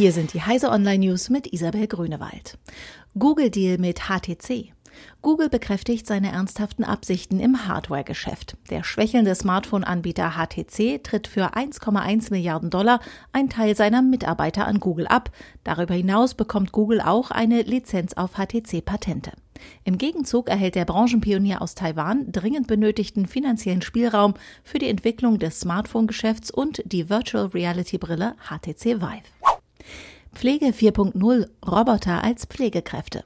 Hier sind die Heise Online News mit Isabel Grünewald. Google Deal mit HTC. Google bekräftigt seine ernsthaften Absichten im Hardware-Geschäft. Der schwächelnde Smartphone-Anbieter HTC tritt für 1,1 Milliarden Dollar einen Teil seiner Mitarbeiter an Google ab. Darüber hinaus bekommt Google auch eine Lizenz auf HTC-Patente. Im Gegenzug erhält der Branchenpionier aus Taiwan dringend benötigten finanziellen Spielraum für die Entwicklung des Smartphone-Geschäfts und die Virtual Reality-Brille HTC Vive. Pflege 4.0 Roboter als Pflegekräfte.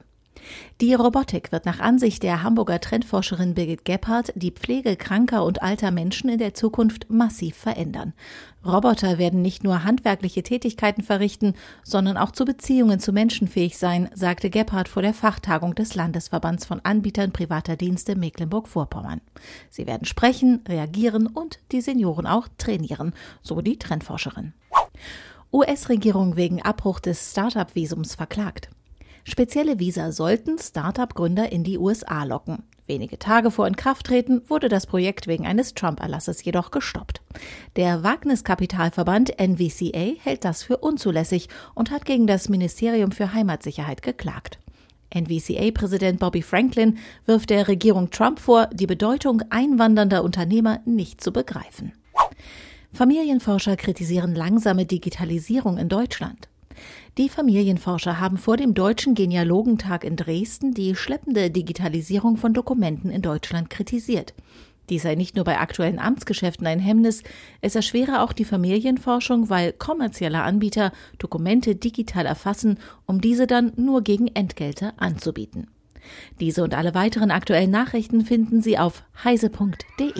Die Robotik wird nach Ansicht der Hamburger Trendforscherin Birgit Gebhardt die Pflege kranker und alter Menschen in der Zukunft massiv verändern. Roboter werden nicht nur handwerkliche Tätigkeiten verrichten, sondern auch zu Beziehungen zu Menschen fähig sein, sagte Gebhardt vor der Fachtagung des Landesverbands von Anbietern privater Dienste Mecklenburg-Vorpommern. Sie werden sprechen, reagieren und die Senioren auch trainieren, so die Trendforscherin. US-Regierung wegen Abbruch des Startup-Visums verklagt. Spezielle Visa sollten Start-up-Gründer in die USA locken. Wenige Tage vor Inkrafttreten wurde das Projekt wegen eines Trump-Erlasses jedoch gestoppt. Der Wagniskapitalverband NVCA hält das für unzulässig und hat gegen das Ministerium für Heimatsicherheit geklagt. NVCA-Präsident Bobby Franklin wirft der Regierung Trump vor, die Bedeutung einwandernder Unternehmer nicht zu begreifen. Familienforscher kritisieren langsame Digitalisierung in Deutschland. Die Familienforscher haben vor dem Deutschen Genealogentag in Dresden die schleppende Digitalisierung von Dokumenten in Deutschland kritisiert. Dies sei nicht nur bei aktuellen Amtsgeschäften ein Hemmnis, es erschwere auch die Familienforschung, weil kommerzielle Anbieter Dokumente digital erfassen, um diese dann nur gegen Entgelte anzubieten. Diese und alle weiteren aktuellen Nachrichten finden Sie auf heise.de.